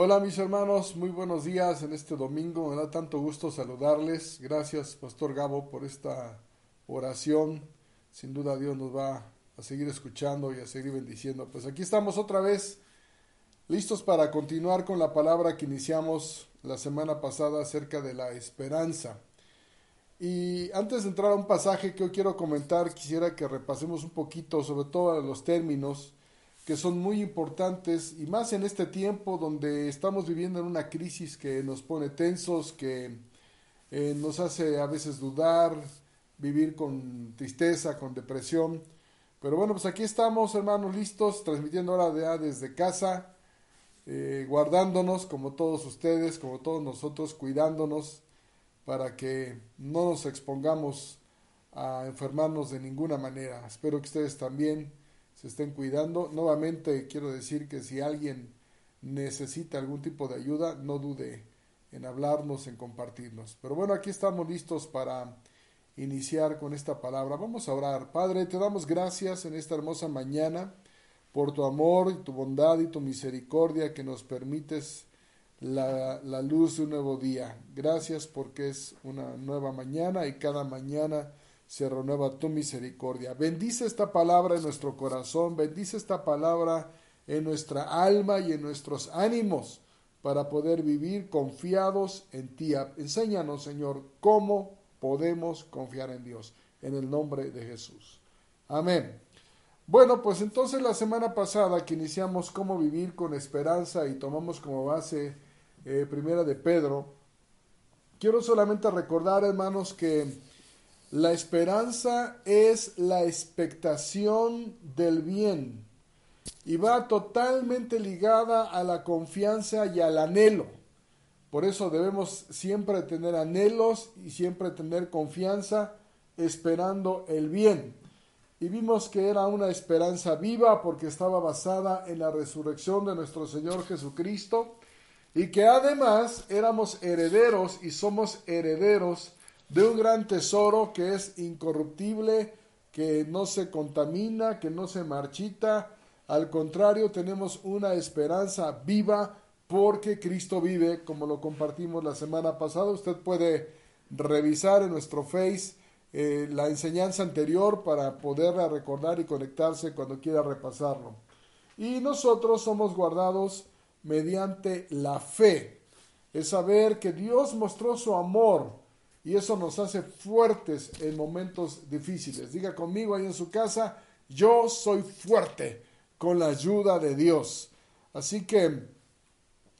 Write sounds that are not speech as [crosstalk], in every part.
Hola mis hermanos, muy buenos días en este domingo. Me da tanto gusto saludarles. Gracias, Pastor Gabo, por esta oración. Sin duda Dios nos va a seguir escuchando y a seguir bendiciendo. Pues aquí estamos otra vez, listos para continuar con la palabra que iniciamos la semana pasada acerca de la esperanza. Y antes de entrar a un pasaje que hoy quiero comentar, quisiera que repasemos un poquito sobre todo los términos que son muy importantes y más en este tiempo donde estamos viviendo en una crisis que nos pone tensos, que eh, nos hace a veces dudar, vivir con tristeza, con depresión. Pero bueno, pues aquí estamos, hermanos, listos, transmitiendo ahora desde casa, eh, guardándonos como todos ustedes, como todos nosotros, cuidándonos para que no nos expongamos a enfermarnos de ninguna manera. Espero que ustedes también se estén cuidando. Nuevamente quiero decir que si alguien necesita algún tipo de ayuda, no dude en hablarnos, en compartirnos. Pero bueno, aquí estamos listos para iniciar con esta palabra. Vamos a orar. Padre, te damos gracias en esta hermosa mañana por tu amor y tu bondad y tu misericordia que nos permites la, la luz de un nuevo día. Gracias porque es una nueva mañana y cada mañana se renueva tu misericordia. Bendice esta palabra en nuestro corazón, bendice esta palabra en nuestra alma y en nuestros ánimos para poder vivir confiados en ti. Enséñanos, Señor, cómo podemos confiar en Dios, en el nombre de Jesús. Amén. Bueno, pues entonces la semana pasada que iniciamos cómo vivir con esperanza y tomamos como base eh, primera de Pedro, quiero solamente recordar, hermanos, que la esperanza es la expectación del bien y va totalmente ligada a la confianza y al anhelo. Por eso debemos siempre tener anhelos y siempre tener confianza esperando el bien. Y vimos que era una esperanza viva porque estaba basada en la resurrección de nuestro Señor Jesucristo y que además éramos herederos y somos herederos de un gran tesoro que es incorruptible, que no se contamina, que no se marchita. Al contrario, tenemos una esperanza viva porque Cristo vive, como lo compartimos la semana pasada. Usted puede revisar en nuestro Face eh, la enseñanza anterior para poderla recordar y conectarse cuando quiera repasarlo. Y nosotros somos guardados mediante la fe. Es saber que Dios mostró su amor y eso nos hace fuertes en momentos difíciles. Diga conmigo ahí en su casa, yo soy fuerte con la ayuda de Dios. Así que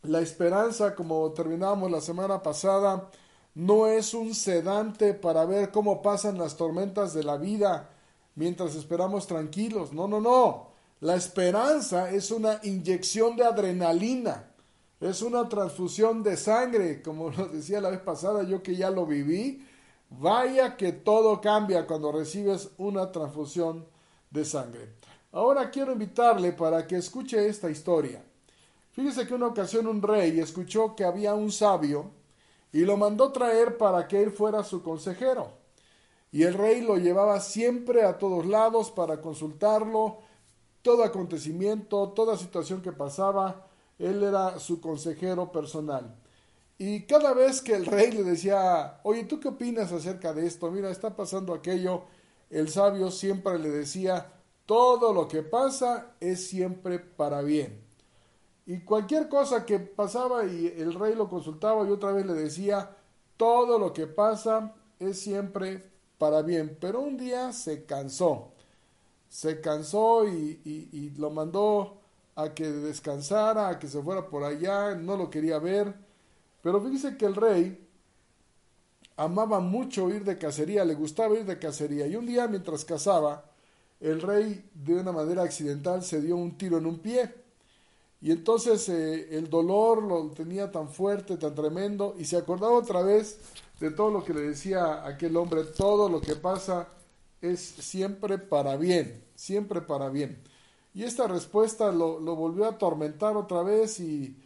la esperanza, como terminamos la semana pasada, no es un sedante para ver cómo pasan las tormentas de la vida mientras esperamos tranquilos. No, no, no. La esperanza es una inyección de adrenalina es una transfusión de sangre, como [laughs] lo decía la vez pasada, yo que ya lo viví. Vaya que todo cambia cuando recibes una transfusión de sangre. Ahora quiero invitarle para que escuche esta historia. Fíjese que una ocasión un rey escuchó que había un sabio y lo mandó traer para que él fuera su consejero. Y el rey lo llevaba siempre a todos lados para consultarlo, todo acontecimiento, toda situación que pasaba, él era su consejero personal. Y cada vez que el rey le decía, oye, ¿tú qué opinas acerca de esto? Mira, está pasando aquello, el sabio siempre le decía, todo lo que pasa es siempre para bien. Y cualquier cosa que pasaba y el rey lo consultaba y otra vez le decía, todo lo que pasa es siempre para bien. Pero un día se cansó, se cansó y, y lo mandó a que descansara, a que se fuera por allá, no lo quería ver. Pero fíjese que el rey amaba mucho ir de cacería, le gustaba ir de cacería. Y un día mientras cazaba, el rey de una manera accidental se dio un tiro en un pie. Y entonces eh, el dolor lo tenía tan fuerte, tan tremendo, y se acordaba otra vez de todo lo que le decía aquel hombre, todo lo que pasa es siempre para bien, siempre para bien. Y esta respuesta lo, volvió a atormentar otra vez y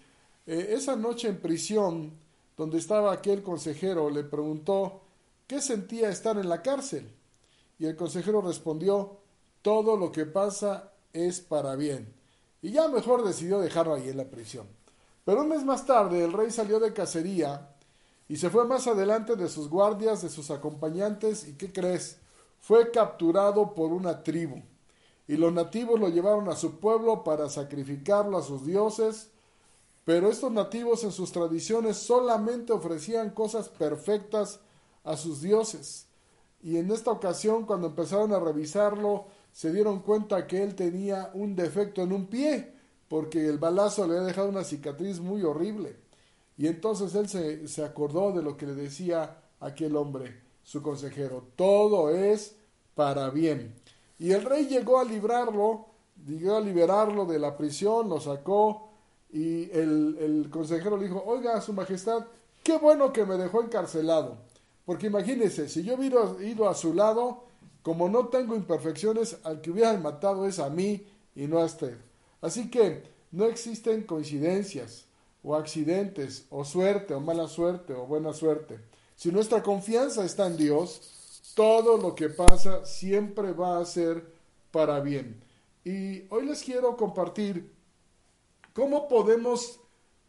eh, esa noche en prisión, donde estaba aquel consejero, le preguntó qué sentía estar en la cárcel. Y el consejero respondió, todo lo que pasa es para bien. Y ya mejor decidió dejarlo ahí en la prisión. Pero un mes más tarde el rey salió de cacería y se fue más adelante de sus guardias, de sus acompañantes, y ¿qué crees? Fue capturado por una tribu. Y los nativos lo llevaron a su pueblo para sacrificarlo a sus dioses, pero estos nativos en sus tradiciones solamente ofrecían cosas perfectas a sus dioses. Y en esta ocasión, cuando empezaron a revisarlo, se dieron cuenta que él tenía un defecto en un pie, porque el balazo le había dejado una cicatriz muy horrible. Y entonces él se, se acordó de lo que le decía aquel hombre, su consejero, todo es para bien. Y el rey llegó a librarlo, llegó a liberarlo de la prisión, lo sacó, y el, el consejero le dijo, oiga, su majestad, qué bueno que me dejó encarcelado. Porque imagínese, si yo hubiera ido a su lado, como no tengo imperfecciones, al que hubieran matado es a mí y no a usted. Así que no existen coincidencias o accidentes o suerte o mala suerte o buena suerte. Si nuestra confianza está en Dios, todo lo que pasa siempre va a ser para bien. Y hoy les quiero compartir cómo podemos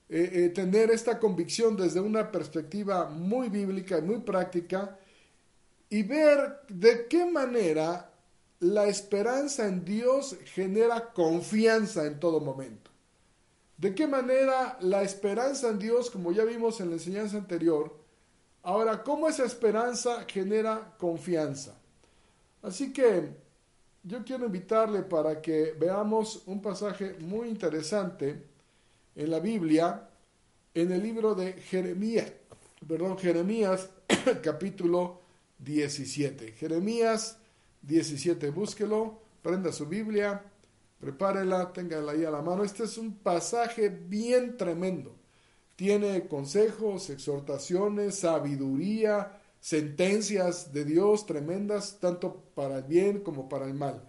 eh, eh, tener esta convicción desde una perspectiva muy bíblica y muy práctica y ver de qué manera la esperanza en Dios genera confianza en todo momento. De qué manera la esperanza en Dios, como ya vimos en la enseñanza anterior, ahora cómo esa esperanza genera confianza. Así que yo quiero invitarle para que veamos un pasaje muy interesante en la Biblia, en el libro de Jeremías, perdón, Jeremías [coughs] capítulo 17. Jeremías 17, búsquelo, prenda su Biblia, prepárela, téngala ahí a la mano. Este es un pasaje bien tremendo. Tiene consejos, exhortaciones, sabiduría, sentencias de Dios tremendas, tanto para el bien como para el mal.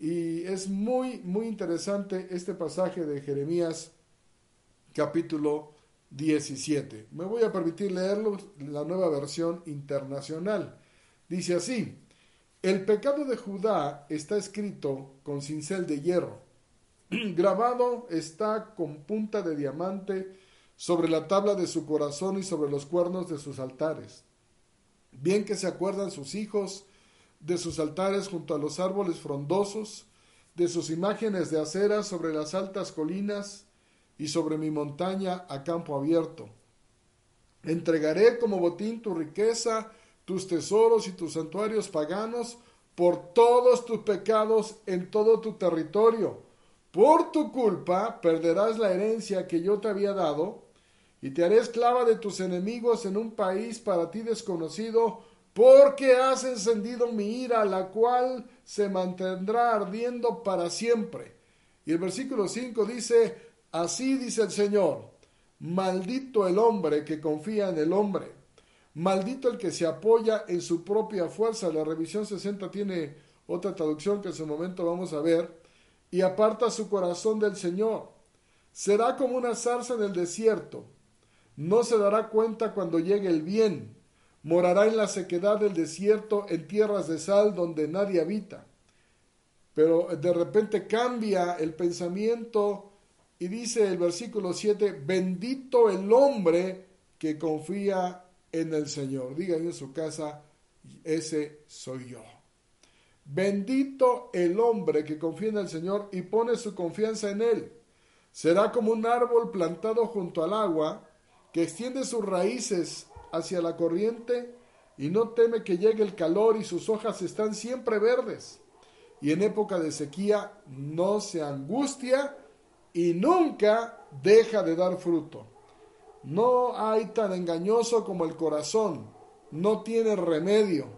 Y es muy, muy interesante este pasaje de Jeremías capítulo 17. Me voy a permitir leerlo la nueva versión internacional. Dice así, el pecado de Judá está escrito con cincel de hierro, [clears throat] grabado está con punta de diamante sobre la tabla de su corazón y sobre los cuernos de sus altares. Bien que se acuerdan sus hijos de sus altares junto a los árboles frondosos, de sus imágenes de acera sobre las altas colinas, y sobre mi montaña a campo abierto. Entregaré como botín tu riqueza, tus tesoros y tus santuarios paganos por todos tus pecados en todo tu territorio. Por tu culpa perderás la herencia que yo te había dado, y te haré esclava de tus enemigos en un país para ti desconocido, porque has encendido mi ira, la cual se mantendrá ardiendo para siempre. Y el versículo 5 dice, Así dice el Señor, maldito el hombre que confía en el hombre, maldito el que se apoya en su propia fuerza. La revisión 60 tiene otra traducción que en su momento vamos a ver, y aparta su corazón del Señor. Será como una zarza en el desierto, no se dará cuenta cuando llegue el bien, morará en la sequedad del desierto, en tierras de sal donde nadie habita. Pero de repente cambia el pensamiento y dice el versículo 7, bendito el hombre que confía en el Señor. Digan en su casa, ese soy yo. Bendito el hombre que confía en el Señor y pone su confianza en Él. Será como un árbol plantado junto al agua, que extiende sus raíces hacia la corriente y no teme que llegue el calor y sus hojas están siempre verdes. Y en época de sequía no se angustia y nunca deja de dar fruto. No hay tan engañoso como el corazón, no tiene remedio.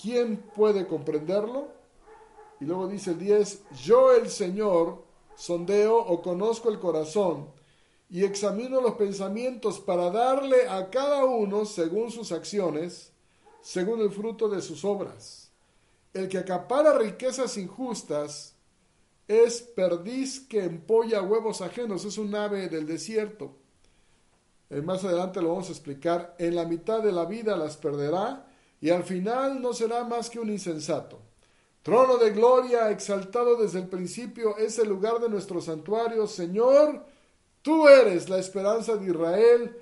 ¿Quién puede comprenderlo? Y luego dice el 10, yo el Señor sondeo o conozco el corazón y examino los pensamientos para darle a cada uno según sus acciones, según el fruto de sus obras. El que acapara riquezas injustas, es perdiz que empolla huevos ajenos, es un ave del desierto. Eh, más adelante lo vamos a explicar. En la mitad de la vida las perderá y al final no será más que un insensato. Trono de gloria, exaltado desde el principio, es el lugar de nuestro santuario. Señor, Tú eres la esperanza de Israel.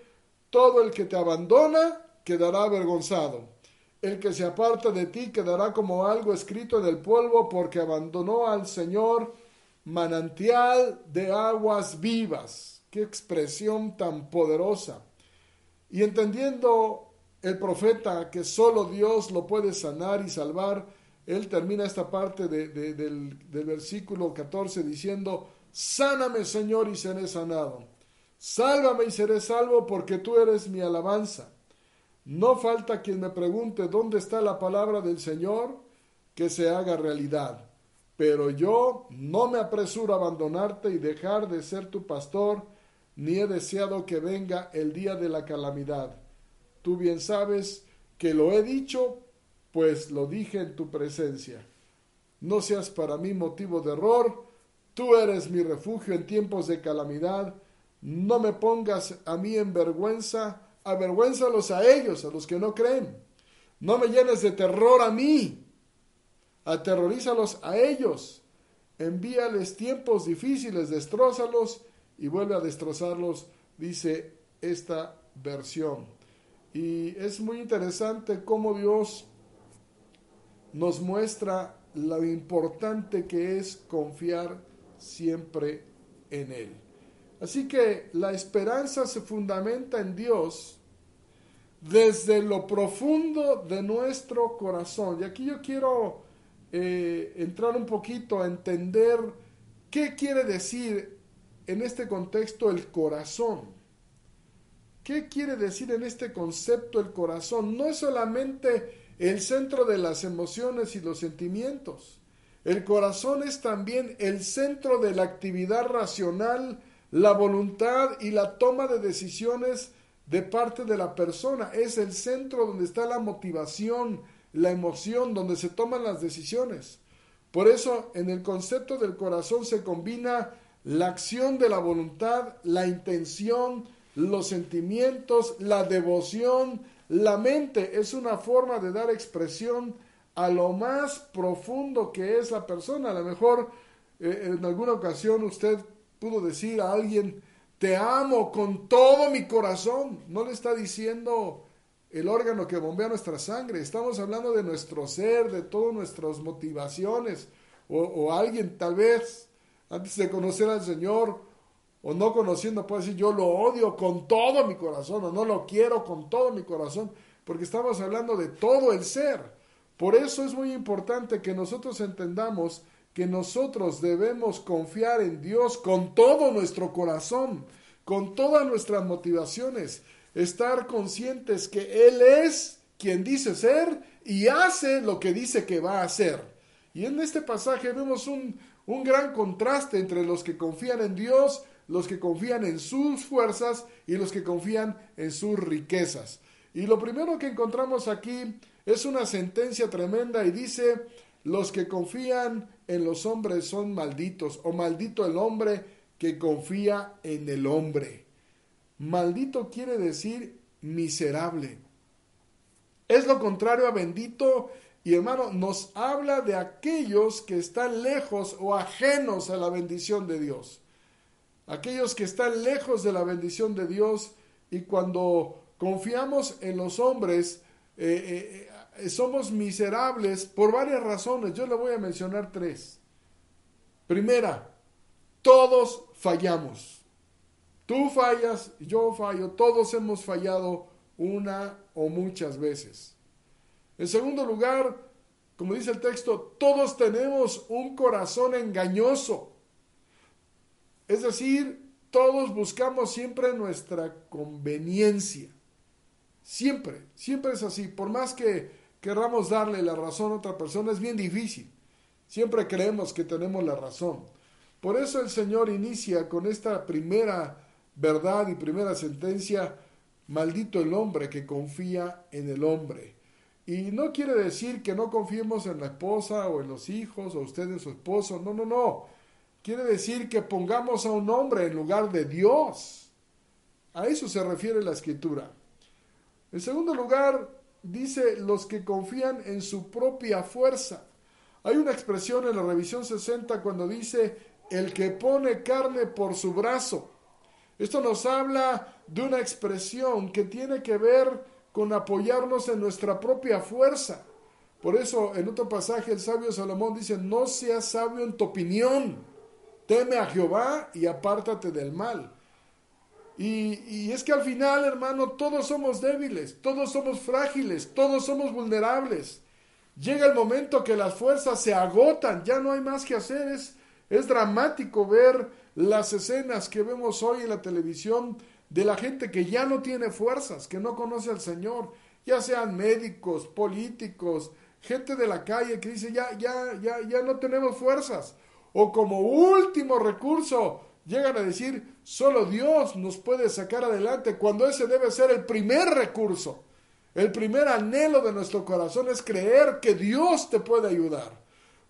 Todo el que te abandona quedará avergonzado. El que se aparta de ti quedará como algo escrito en el polvo porque abandonó al Señor manantial de aguas vivas. Qué expresión tan poderosa. Y entendiendo el profeta que solo Dios lo puede sanar y salvar, él termina esta parte del, del versículo 14 diciendo, Sáname Señor y seré sanado. Sálvame y seré salvo porque tú eres mi alabanza. No falta quien me pregunte dónde está la palabra del Señor que se haga realidad. Pero yo no me apresuro a abandonarte y dejar de ser tu pastor, ni he deseado que venga el día de la calamidad. Tú bien sabes que lo he dicho, pues lo dije en tu presencia. No seas para mí motivo de error, Tú eres mi refugio en tiempos de calamidad. No me pongas a mí en vergüenza. Avergüénzalos a ellos, a los que no creen. No me llenes de terror a mí. Aterrorízalos a ellos. Envíales tiempos difíciles, destrózalos y vuelve a destrozarlos, dice esta versión. Y es muy interesante cómo Dios nos muestra lo importante que es confiar siempre en Él. Así que la esperanza se fundamenta en Dios desde lo profundo de nuestro corazón. Y aquí yo quiero eh, entrar un poquito a entender qué quiere decir en este contexto el corazón. ¿Qué quiere decir en este concepto el corazón? No es solamente el centro de las emociones y los sentimientos. El corazón es también el centro de la actividad racional, la voluntad y la toma de decisiones de parte de la persona. Es el centro donde está la motivación, la emoción, donde se toman las decisiones. Por eso en el concepto del corazón se combina la acción de la voluntad, la intención, los sentimientos, la devoción, la mente. Es una forma de dar expresión a lo más profundo que es la persona. A lo mejor eh, en alguna ocasión usted pudo decir a alguien, te amo con todo mi corazón. No le está diciendo el órgano que bombea nuestra sangre. Estamos hablando de nuestro ser, de todas nuestras motivaciones. O, o alguien tal vez, antes de conocer al Señor, o no conociendo, puede decir, yo lo odio con todo mi corazón, o no lo quiero con todo mi corazón, porque estamos hablando de todo el ser. Por eso es muy importante que nosotros entendamos que nosotros debemos confiar en Dios con todo nuestro corazón, con todas nuestras motivaciones, estar conscientes que Él es quien dice ser y hace lo que dice que va a hacer. Y en este pasaje vemos un, un gran contraste entre los que confían en Dios, los que confían en sus fuerzas y los que confían en sus riquezas. Y lo primero que encontramos aquí es una sentencia tremenda y dice, los que confían en los hombres son malditos, o maldito el hombre que confía en el hombre. Maldito quiere decir miserable. Es lo contrario a bendito y hermano, nos habla de aquellos que están lejos o ajenos a la bendición de Dios. Aquellos que están lejos de la bendición de Dios y cuando confiamos en los hombres, eh, eh, somos miserables por varias razones. Yo le voy a mencionar tres. Primera, todos fallamos. Tú fallas, yo fallo, todos hemos fallado una o muchas veces. En segundo lugar, como dice el texto, todos tenemos un corazón engañoso. Es decir, todos buscamos siempre nuestra conveniencia. Siempre, siempre es así. Por más que querramos darle la razón a otra persona, es bien difícil. Siempre creemos que tenemos la razón. Por eso el Señor inicia con esta primera verdad y primera sentencia, maldito el hombre que confía en el hombre. Y no quiere decir que no confiemos en la esposa o en los hijos o usted en su esposo, no, no, no. Quiere decir que pongamos a un hombre en lugar de Dios. A eso se refiere la escritura. En segundo lugar, dice los que confían en su propia fuerza. Hay una expresión en la revisión 60 cuando dice el que pone carne por su brazo. Esto nos habla de una expresión que tiene que ver con apoyarnos en nuestra propia fuerza. Por eso en otro pasaje el sabio Salomón dice, no seas sabio en tu opinión, teme a Jehová y apártate del mal. Y, es que al final, hermano, todos somos débiles, todos somos frágiles, todos somos vulnerables. Llega el momento que las fuerzas se agotan, ya no hay más que hacer. Es, es dramático ver las escenas que vemos hoy en la televisión de la gente que ya no tiene fuerzas, que no conoce al Señor, ya sean médicos, políticos, gente de la calle que dice ya, ya, ya, ya no tenemos fuerzas. O como último recurso, llegan a decir, solo Dios nos puede sacar adelante, cuando ese debe ser el primer recurso. El primer anhelo de nuestro corazón es creer que Dios te puede ayudar.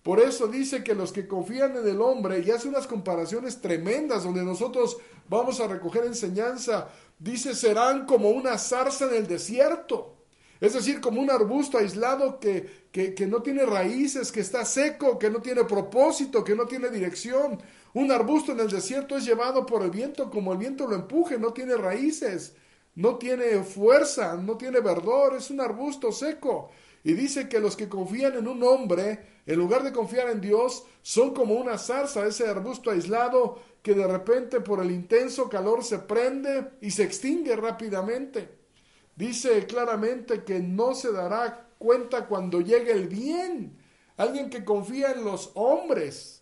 Por eso dice que los que confían en el hombre, y hace unas comparaciones tremendas donde nosotros vamos a recoger enseñanza, dice, serán como una zarza en el desierto. Es decir, como un arbusto aislado que, que, no tiene raíces, que está seco, que no tiene propósito, que no tiene dirección. Un arbusto en el desierto es llevado por el viento como el viento lo empuje, no tiene raíces, no tiene fuerza, no tiene verdor, es un arbusto seco. Y dice que los que confían en un hombre, en lugar de confiar en Dios, son como una zarza, ese arbusto aislado que de repente por el intenso calor se prende y se extingue rápidamente. Dice claramente que no se dará cuenta cuando llegue el bien. Alguien que confía en los hombres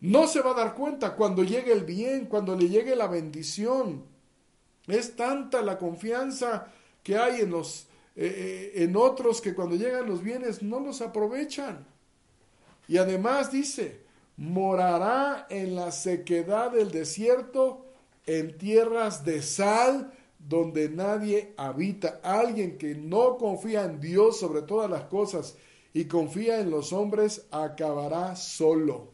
no se va a dar cuenta cuando llegue el bien, cuando le llegue la bendición. Es tanta la confianza que hay en los eh, eh, en otros que cuando llegan los bienes no los aprovechan. Y además dice, morará en la sequedad del desierto, en tierras de sal, donde nadie habita. Alguien que no confía en Dios sobre todas las cosas y confía en los hombres, acabará solo,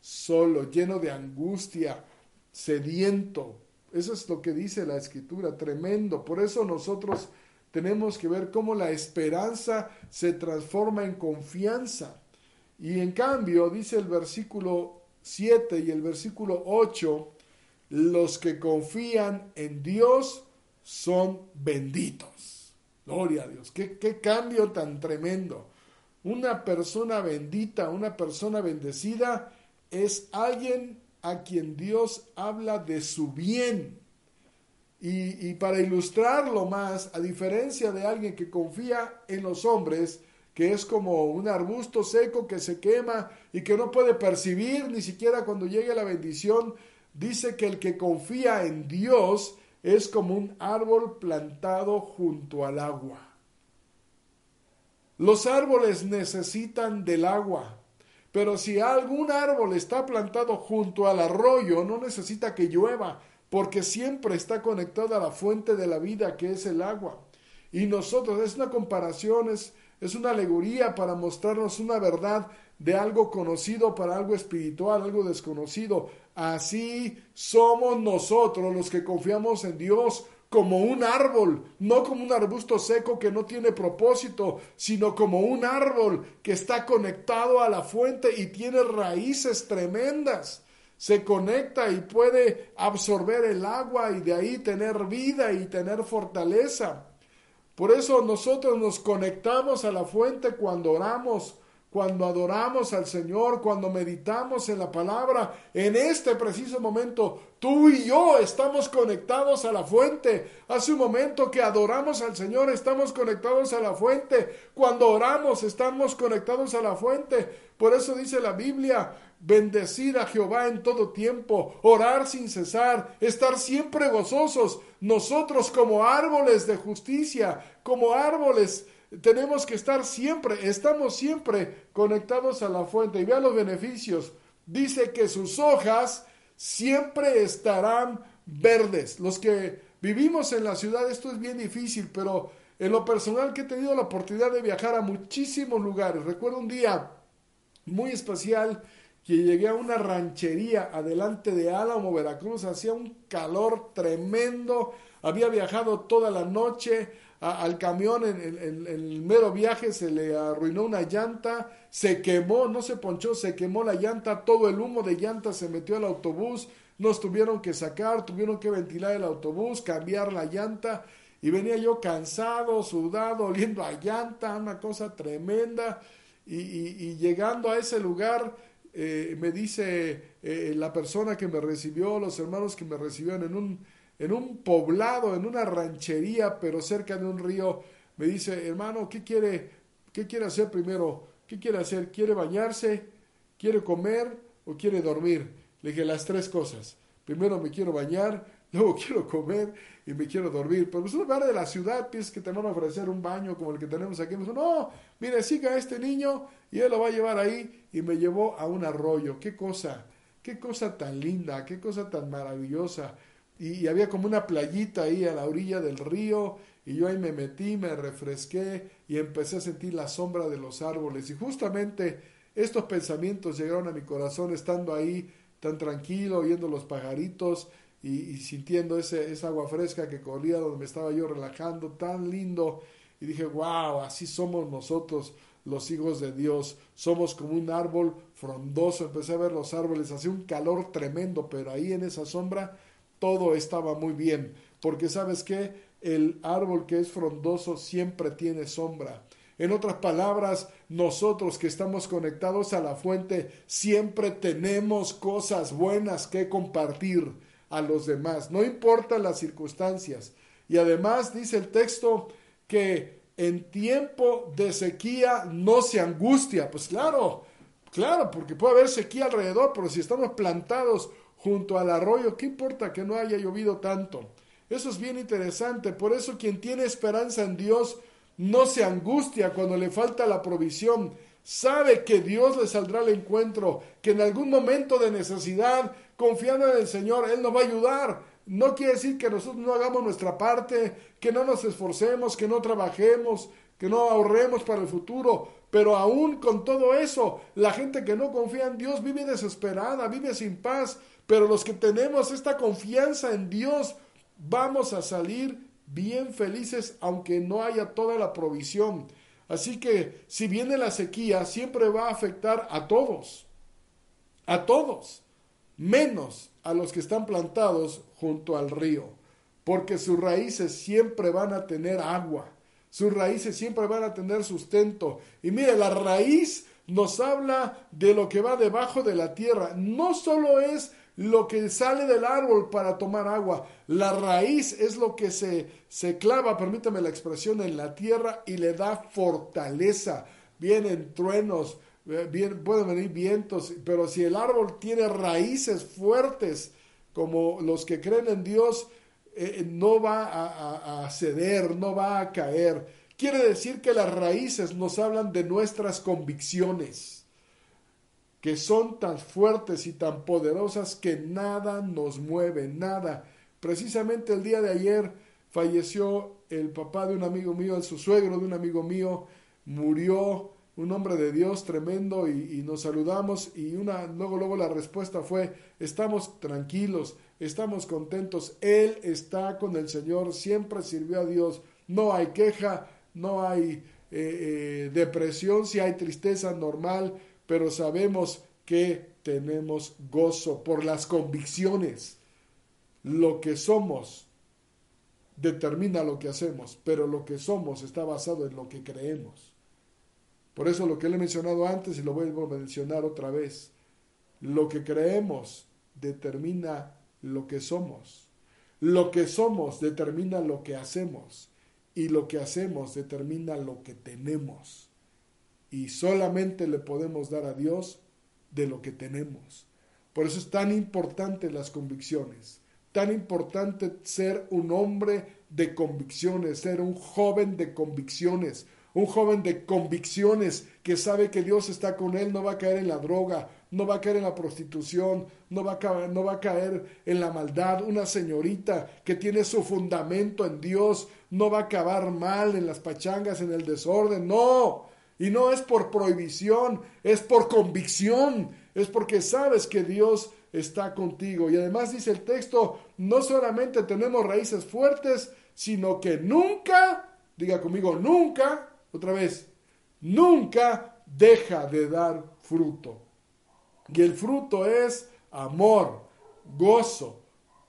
solo, lleno de angustia, sediento. Eso es lo que dice la escritura, tremendo. Por eso nosotros tenemos que ver cómo la esperanza se transforma en confianza. Y en cambio, dice el versículo 7 y el versículo 8, los que confían en Dios son benditos. Gloria a Dios. ¿Qué, qué cambio tan tremendo. Una persona bendita, una persona bendecida es alguien a quien Dios habla de su bien. Y, para ilustrarlo más, a diferencia de alguien que confía en los hombres, que es como un arbusto seco que se quema y que no puede percibir ni siquiera cuando llegue la bendición, dice que el que confía en Dios es como un árbol plantado junto al agua. Los árboles necesitan del agua, pero si algún árbol está plantado junto al arroyo, no necesita que llueva, porque siempre está conectada a la fuente de la vida que es el agua. Y nosotros, es una comparación, es, es una alegoría para mostrarnos una verdad de algo conocido para algo espiritual, algo desconocido. Así somos nosotros los que confiamos en Dios como un árbol, no como un arbusto seco que no tiene propósito, sino como un árbol que está conectado a la fuente y tiene raíces tremendas se conecta y puede absorber el agua y de ahí tener vida y tener fortaleza. Por eso nosotros nos conectamos a la fuente cuando oramos, cuando adoramos al Señor, cuando meditamos en la palabra. En este preciso momento, tú y yo estamos conectados a la fuente. Hace un momento que adoramos al Señor, estamos conectados a la fuente. Cuando oramos, estamos conectados a la fuente. Por eso dice la Biblia, bendecir a Jehová en todo tiempo, orar sin cesar, estar siempre gozosos. Nosotros como árboles de justicia, como árboles, tenemos que estar siempre, estamos siempre conectados a la fuente. Y vea los beneficios. Dice que sus hojas siempre estarán verdes. Los que vivimos en la ciudad, esto es bien difícil, pero en lo personal que he tenido la oportunidad de viajar a muchísimos lugares. Recuerdo un día muy especial que llegué a una ranchería adelante de Álamo, Veracruz, hacía un calor tremendo, había viajado toda la noche, al camión en, el mero viaje se le arruinó una llanta, se quemó, no se ponchó, se quemó la llanta, todo el humo de llanta se metió al autobús, nos tuvieron que sacar, tuvieron que ventilar el autobús, cambiar la llanta y venía yo cansado, sudado, oliendo a llanta, una cosa tremenda y, llegando a ese lugar eh, me dice eh, la persona que me recibió, los hermanos que me recibieron en un, en un poblado, en una ranchería, pero cerca de un río, me dice, hermano, ¿qué quiere, qué quiere hacer primero? ¿Qué quiere hacer? ¿Quiere bañarse? ¿Quiere comer o quiere dormir? Le dije las tres cosas. Primero me quiero bañar, luego [laughs] quiero comer y me quiero dormir. Pero pues un lugar de la ciudad piensas que te van a ofrecer un baño como el que tenemos aquí. Me dijo, no, mire, siga a este niño y él lo va a llevar ahí. Y me llevó a un arroyo. Qué cosa, qué cosa tan linda, qué cosa tan maravillosa. Y, y había como una playita ahí a la orilla del río y yo ahí me metí, me refresqué y empecé a sentir la sombra de los árboles. Y justamente estos pensamientos llegaron a mi corazón estando ahí tan tranquilo, oyendo los pajaritos y, sintiendo ese, esa agua fresca que corría donde me estaba yo relajando, tan lindo. Y dije, wow, así somos nosotros los hijos de Dios. Somos como un árbol frondoso. Empecé a ver los árboles, hacía un calor tremendo, pero ahí en esa sombra todo estaba muy bien. Porque sabes qué, el árbol que es frondoso siempre tiene sombra. En otras palabras, nosotros que estamos conectados a la fuente siempre tenemos cosas buenas que compartir a los demás, no importa las circunstancias. Y además dice el texto que en tiempo de sequía no se angustia. Pues claro, claro, porque puede haber sequía alrededor, pero si estamos plantados junto al arroyo, ¿qué importa que no haya llovido tanto? Eso es bien interesante. Por eso quien tiene esperanza en Dios no se angustia cuando le falta la provisión. Sabe que Dios le saldrá al encuentro, que en algún momento de necesidad, confiando en el Señor, Él nos va a ayudar. No quiere decir que nosotros no hagamos nuestra parte, que no nos esforcemos, que no trabajemos, que no ahorremos para el futuro. Pero aún con todo eso, la gente que no confía en Dios vive desesperada, vive sin paz. Pero los que tenemos esta confianza en Dios, vamos a salir bien felices aunque no haya toda la provisión. Así que si viene la sequía, siempre va a afectar a todos, a todos, menos a los que están plantados junto al río, porque sus raíces siempre van a tener agua, sus raíces siempre van a tener sustento. Y mire, la raíz nos habla de lo que va debajo de la tierra, no solo es lo que sale del árbol para tomar agua. La raíz es lo que se, se clava, permítame la expresión, en la tierra y le da fortaleza. Vienen truenos, eh, pueden venir vientos, pero si el árbol tiene raíces fuertes, como los que creen en Dios, eh, no va a, a ceder, no va a caer. Quiere decir que las raíces nos hablan de nuestras convicciones que son tan fuertes y tan poderosas que nada nos mueve, nada. Precisamente el día de ayer falleció el papá de un amigo mío, el su suegro de un amigo mío, murió un hombre de Dios tremendo y, nos saludamos y una luego luego la respuesta fue estamos tranquilos, estamos contentos, él está con el Señor, siempre sirvió a Dios, no hay queja, no hay eh, eh, depresión, si hay tristeza normal, pero sabemos que tenemos gozo por las convicciones. Lo que somos determina lo que hacemos, pero lo que somos está basado en lo que creemos. Por eso lo que le he mencionado antes y lo vuelvo a mencionar otra vez, lo que creemos determina lo que somos. Lo que somos determina lo que hacemos y lo que hacemos determina lo que tenemos y solamente le podemos dar a Dios de lo que tenemos. Por eso es tan importante las convicciones, tan importante ser un hombre de convicciones, ser un joven de convicciones, un joven de convicciones que sabe que Dios está con él, no va a caer en la droga, no va a caer en la prostitución, no va a caer, no va a caer en la maldad. Una señorita que tiene su fundamento en Dios no va a acabar mal en las pachangas, en el desorden, no, y no es por prohibición, es por convicción, es porque sabes que Dios está contigo. Y además dice el texto, no solamente tenemos raíces fuertes, sino que nunca, diga conmigo, nunca, otra vez, nunca deja de dar fruto. Y el fruto es amor, gozo,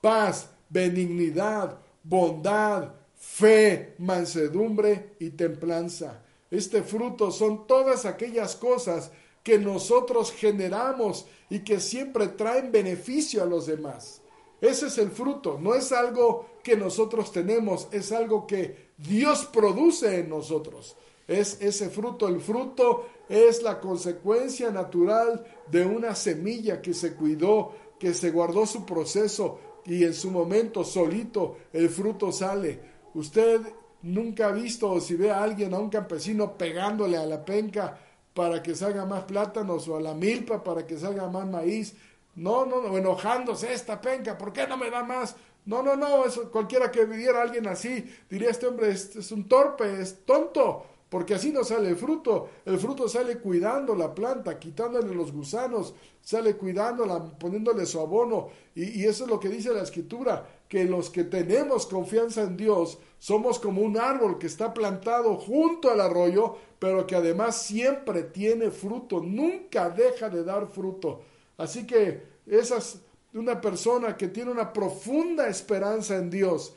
paz, benignidad, bondad, fe, mansedumbre y templanza. Este fruto son todas aquellas cosas que nosotros generamos y que siempre traen beneficio a los demás. Ese es el fruto, no es algo que nosotros tenemos, es algo que Dios produce en nosotros. Es ese fruto, el fruto es la consecuencia natural de una semilla que se cuidó, que se guardó su proceso y en su momento solito el fruto sale. Usted nunca ha visto o si ve a alguien, a un campesino pegándole a la penca para que salga más plátanos o a la milpa para que salga más maíz. No, no, no, enojándose esta penca, ¿por qué no me da más? No, no, no, eso, cualquiera que viviera alguien así diría, este hombre es un torpe, es tonto porque así no sale el fruto. El fruto sale cuidando la planta, quitándole los gusanos, sale cuidándola, poniéndole su abono. Y, eso es lo que dice la escritura, que los que tenemos confianza en Dios somos como un árbol que está plantado junto al arroyo, pero que además siempre tiene fruto, nunca deja de dar fruto. Así que esa es una persona que tiene una profunda esperanza en Dios.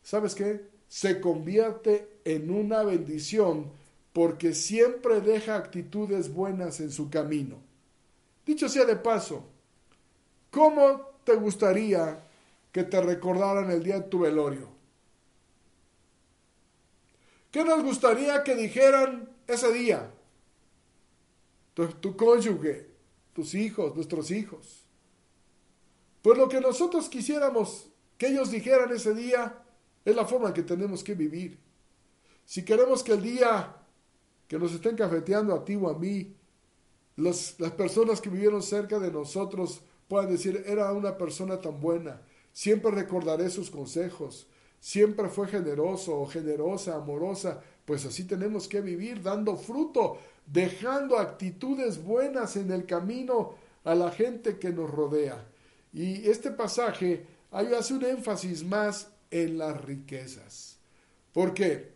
¿Sabes qué? Se convierte en una bendición porque siempre deja actitudes buenas en su camino. Dicho sea de paso, ¿cómo te gustaría que te recordaran el día de tu velorio? ¿Qué nos gustaría que dijeran ese día? Tu, cónyuge, tus hijos, nuestros hijos. Pues lo que nosotros quisiéramos que ellos dijeran ese día es la forma en que tenemos que vivir. Si queremos que el día que nos estén cafeteando a ti o a mí, las personas que vivieron cerca de nosotros puedan decir, era una persona tan buena, siempre recordaré sus consejos, siempre fue generoso o generosa, amorosa, pues así tenemos que vivir, dando fruto, dejando actitudes buenas en el camino a la gente que nos rodea. Y este pasaje hace un énfasis más en las riquezas. ¿Por qué?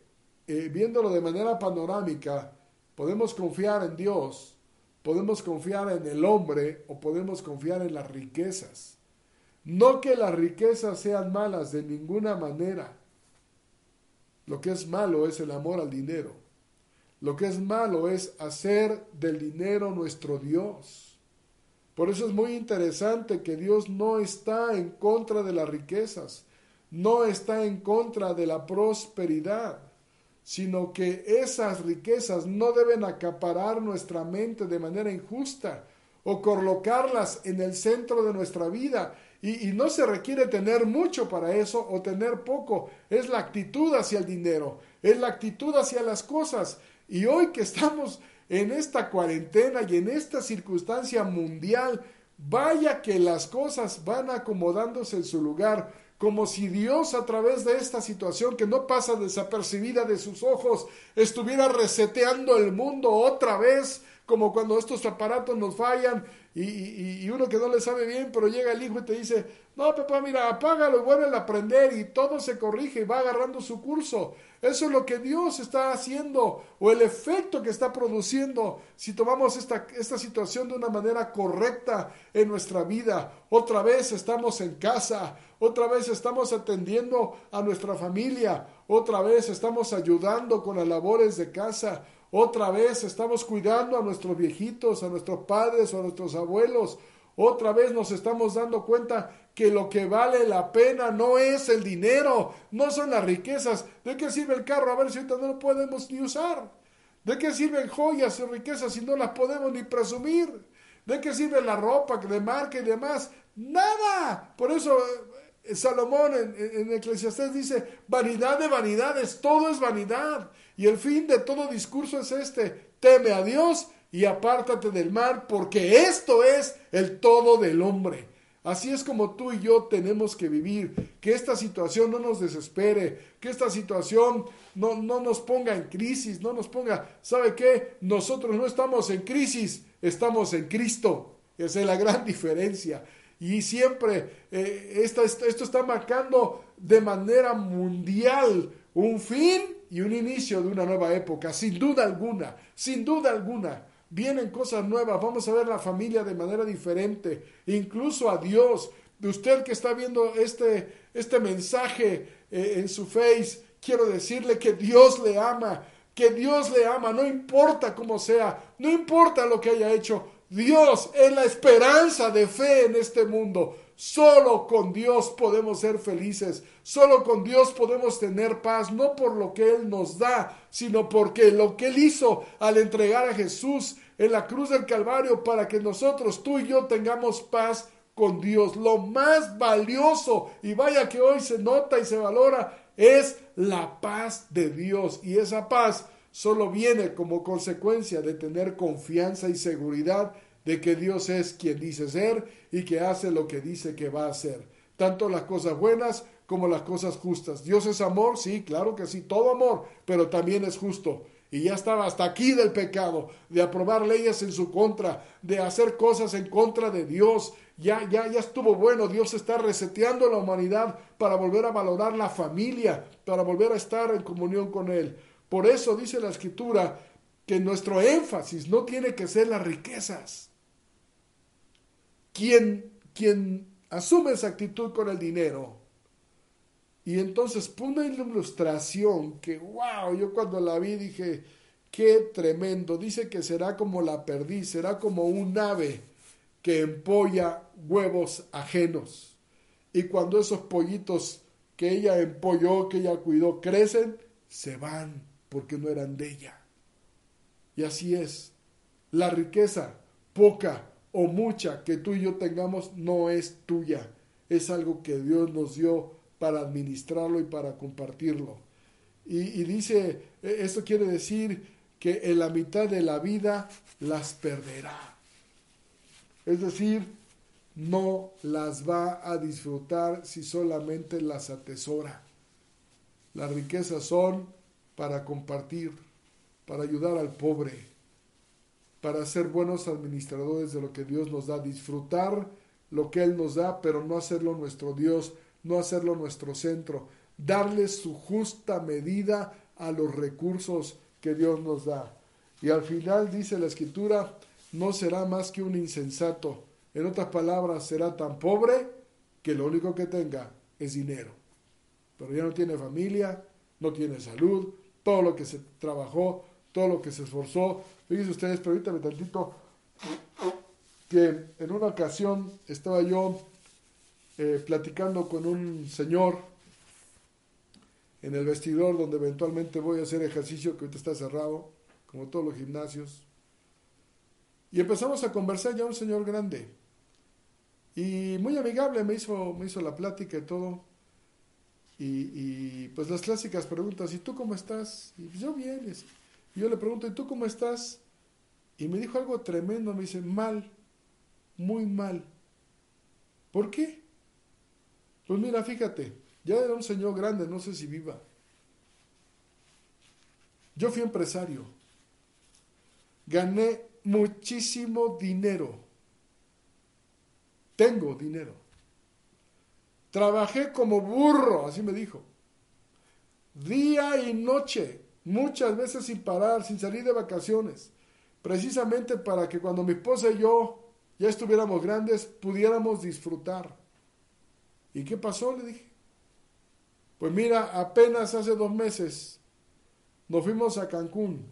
Eh, viéndolo de manera panorámica, podemos confiar en Dios, podemos confiar en el hombre o podemos confiar en las riquezas. No que las riquezas sean malas de ninguna manera. Lo que es malo es el amor al dinero. Lo que es malo es hacer del dinero nuestro Dios. Por eso es muy interesante que Dios no está en contra de las riquezas, no está en contra de la prosperidad sino que esas riquezas no deben acaparar nuestra mente de manera injusta o colocarlas en el centro de nuestra vida. Y, no se requiere tener mucho para eso o tener poco, es la actitud hacia el dinero, es la actitud hacia las cosas. Y hoy que estamos en esta cuarentena y en esta circunstancia mundial, vaya que las cosas van acomodándose en su lugar como si Dios a través de esta situación que no pasa desapercibida de sus ojos estuviera reseteando el mundo otra vez, como cuando estos aparatos nos fallan y, uno que no le sabe bien, pero llega el hijo y te dice, no, papá, mira, apágalo y vuelve a aprender y todo se corrige y va agarrando su curso. Eso es lo que Dios está haciendo o el efecto que está produciendo si tomamos esta, esta situación de una manera correcta en nuestra vida. Otra vez estamos en casa, otra vez estamos atendiendo a nuestra familia, otra vez estamos ayudando con las labores de casa, otra vez estamos cuidando a nuestros viejitos, a nuestros padres o a nuestros abuelos, otra vez nos estamos dando cuenta que lo que vale la pena no es el dinero, no son las riquezas. ¿De qué sirve el carro? A ver si ahorita no lo podemos ni usar. ¿De qué sirven joyas y riquezas si no las podemos ni presumir? ¿De qué sirve la ropa de marca y demás? Nada. Por eso eh, Salomón en, en dice, vanidad de vanidades, todo es vanidad. Y el fin de todo discurso es este, teme a Dios y apártate del mal, porque esto es el todo del hombre. Así es como tú y yo tenemos que vivir, que esta situación no nos desespere, que esta situación no, no nos ponga en crisis, no nos ponga, ¿sabe qué? Nosotros no estamos en crisis, estamos en Cristo. Esa es la gran [laughs] diferencia. Y siempre eh, esto está marcando de manera mundial un fin y un inicio de una nueva época, sin duda alguna, sin duda alguna. Vienen cosas nuevas, vamos a ver la familia de manera diferente, incluso a Dios, usted que está viendo este, este mensaje eh, en su face, quiero decirle que Dios le ama, que Dios le ama, no importa cómo sea, no importa lo que haya hecho, Dios es la esperanza de fe en este mundo. Solo con Dios podemos ser felices, solo con Dios podemos tener paz, no por lo que Él nos da, sino porque lo que Él hizo al entregar a Jesús en la cruz del Calvario para que nosotros, tú y yo, tengamos paz con Dios. Lo más valioso, y vaya que hoy se nota y se valora, es la paz de Dios. Y esa paz solo viene como consecuencia de tener confianza y seguridad de que Dios es quien dice ser y que hace lo que dice que va a hacer. Tanto las cosas buenas como las cosas justas. Dios es amor, sí, claro que sí, todo amor, pero también es justo. Y ya estaba hasta aquí del pecado, de aprobar leyes en su contra, de hacer cosas en contra de Dios. Ya, ya, ya estuvo bueno. Dios está reseteando la humanidad para volver a valorar la familia, para volver a estar en comunión con Él. Por eso dice la Escritura que nuestro énfasis no tiene que ser las riquezas. Quien, quien asume esa actitud con el dinero y entonces pone una ilustración que, wow, yo cuando la vi dije, qué tremendo. Dice que será como la perdiz, será como un ave que empolla huevos ajenos. Y cuando esos pollitos que ella empolló, que ella cuidó, crecen, se van porque no eran de ella. Y así es. La riqueza, poca o mucha que tú y yo tengamos no es tuya, es algo que Dios nos dio para administrarlo y para compartirlo. Y, dice, e, esto quiere decir que en la mitad de la vida las perderá. Es decir, no las va a disfrutar si solamente las atesora. Las riquezas son para compartir, para ayudar al pobre, para ser buenos administradores de lo que Dios nos da, disfrutar lo que Él nos da, pero no hacerlo nuestro Dios, no hacerlo nuestro centro, darle su justa medida a los recursos que Dios nos da. Y al final dice la escritura, no será más que un insensato. En otras palabras, será tan pobre que lo único que tenga es dinero. Pero ya no tiene familia, no tiene salud, todo lo que se trabajó, todo lo que se esforzó, Fíjense ustedes, permítanme tantito, que en una ocasión estaba yo eh, platicando con un señor en el vestidor donde eventualmente voy a hacer ejercicio que ahorita está cerrado, como todos los gimnasios. Y empezamos a conversar ya un señor grande. Y muy amigable me hizo, me hizo la plática y todo. Y, pues las clásicas preguntas, ¿y tú cómo estás? Y yo bien. Y yo le pregunto, ¿y tú cómo estás? Y me dijo algo tremendo, me dice, mal, muy mal. ¿Por qué? Pues mira, fíjate, ya era un señor grande, no sé si viva. Yo fui empresario. Gané muchísimo dinero. Tengo dinero. Trabajé como burro, así me dijo. Día y noche muchas veces sin parar, sin salir de vacaciones, precisamente para que cuando mi esposa y yo ya estuviéramos grandes, pudiéramos disfrutar. ¿Y qué pasó? Le dije. Pues mira, apenas hace dos meses nos fuimos a Cancún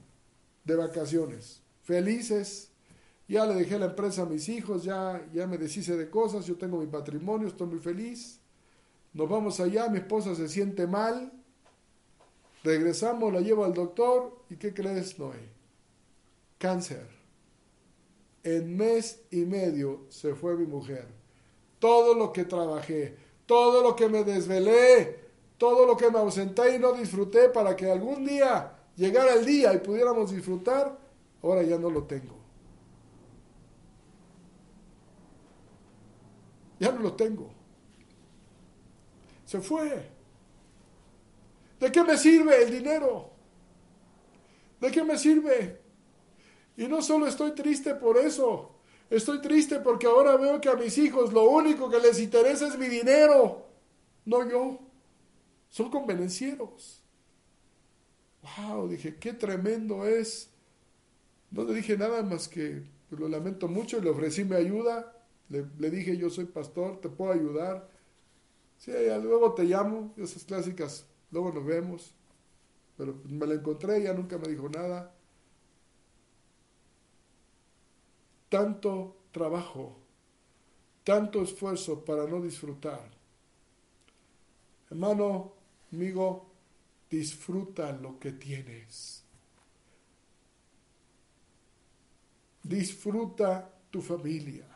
de vacaciones, felices. Ya le dejé la empresa a mis hijos, ya, ya me deshice de cosas, yo tengo mi patrimonio, estoy muy feliz. Nos vamos allá, mi esposa se siente mal, Regresamos, la llevo al doctor y ¿qué crees, Noé? Cáncer. En mes y medio se fue mi mujer. Todo lo que trabajé, todo lo que me desvelé, todo lo que me ausenté y no disfruté para que algún día llegara el día y pudiéramos disfrutar, ahora ya no lo tengo. Ya no lo tengo. Se fue. ¿De qué me sirve el dinero? ¿De qué me sirve? Y no solo estoy triste por eso, estoy triste porque ahora veo que a mis hijos lo único que les interesa es mi dinero, no yo. Son convenencieros. Wow, dije, qué tremendo es. No le dije nada más que pues, lo lamento mucho y le ofrecí mi ayuda. Le, dije, yo soy pastor, te puedo ayudar. Sí, luego te llamo, esas clásicas, luego nos vemos. Pero me la encontré, ya nunca me dijo nada. Tanto trabajo, tanto esfuerzo para no disfrutar. Hermano, amigo, disfruta lo que tienes. Disfruta tu familia.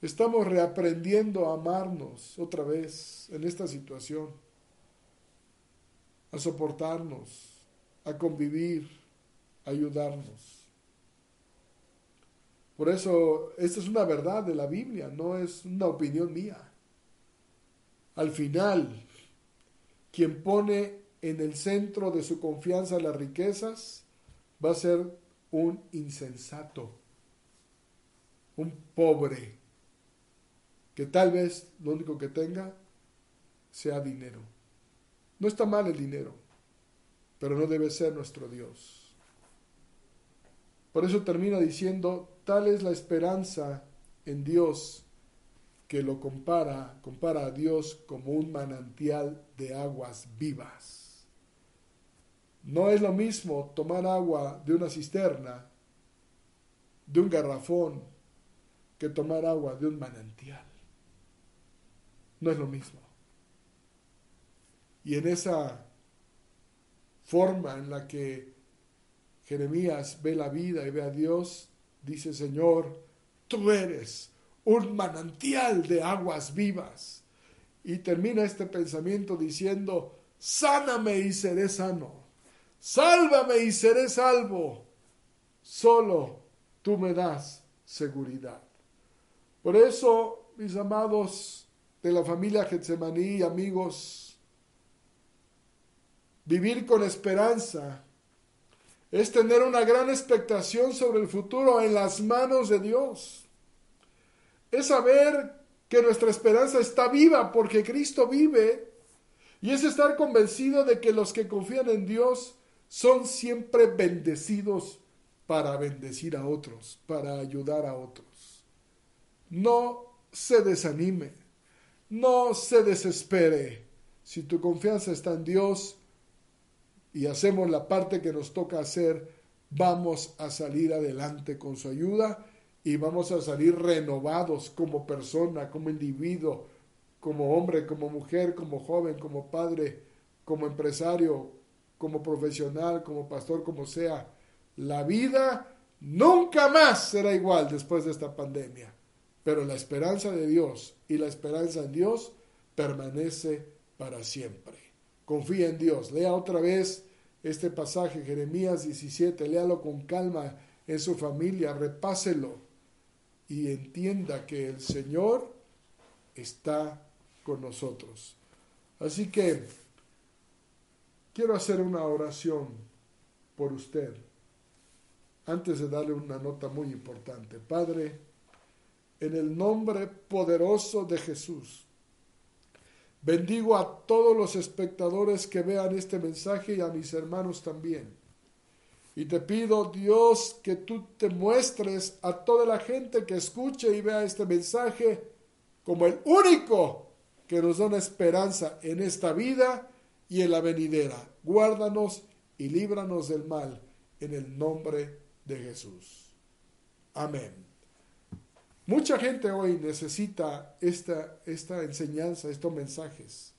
Estamos reaprendiendo a amarnos otra vez en esta situación, a soportarnos, a convivir, a ayudarnos. Por eso, esta es una verdad de la Biblia, no es una opinión mía. Al final, quien pone en el centro de su confianza las riquezas va a ser un insensato, un pobre, que tal vez lo único que tenga sea dinero. No está mal el dinero, pero no debe ser nuestro Dios. Por eso termina diciendo, tal es la esperanza en Dios que lo compara, compara a Dios como un manantial de aguas vivas. No es lo mismo tomar agua de una cisterna, de un garrafón, que tomar agua de un manantial. No es lo mismo. Y en esa forma en la que Jeremías ve la vida y ve a Dios, dice, Señor, tú eres un manantial de aguas vivas. Y termina este pensamiento diciendo, sáname y seré sano, sálvame y seré salvo, solo tú me das seguridad. Por eso, mis amados de la familia Getsemaní, amigos, vivir con esperanza es tener una gran expectación sobre el futuro en las manos de Dios. Es saber que nuestra esperanza está viva porque Cristo vive y es estar convencido de que los que confían en Dios son siempre bendecidos para bendecir a otros, para ayudar a otros. No se desanime, no se desespere. Si tu confianza está en Dios y hacemos la parte que nos toca hacer, vamos a salir adelante con su ayuda y vamos a salir renovados como persona, como individuo, como hombre, como mujer, como joven, como padre, como empresario, como profesional, como pastor, como sea. La vida nunca más será igual después de esta pandemia. Pero la esperanza de Dios y la esperanza en Dios permanece para siempre. Confía en Dios. Lea otra vez este pasaje, Jeremías 17, léalo con calma en su familia, repáselo y entienda que el Señor está con nosotros. Así que quiero hacer una oración por usted antes de darle una nota muy importante. Padre, en el nombre poderoso de Jesús, bendigo a todos los espectadores que vean este mensaje y a mis hermanos también. Y te pido, Dios, que tú te muestres a toda la gente que escuche y vea este mensaje como el único que nos da una esperanza en esta vida y en la venidera. Guárdanos y líbranos del mal en el nombre de Jesús. Amén. Mucha gente hoy necesita esta, esta enseñanza, estos mensajes.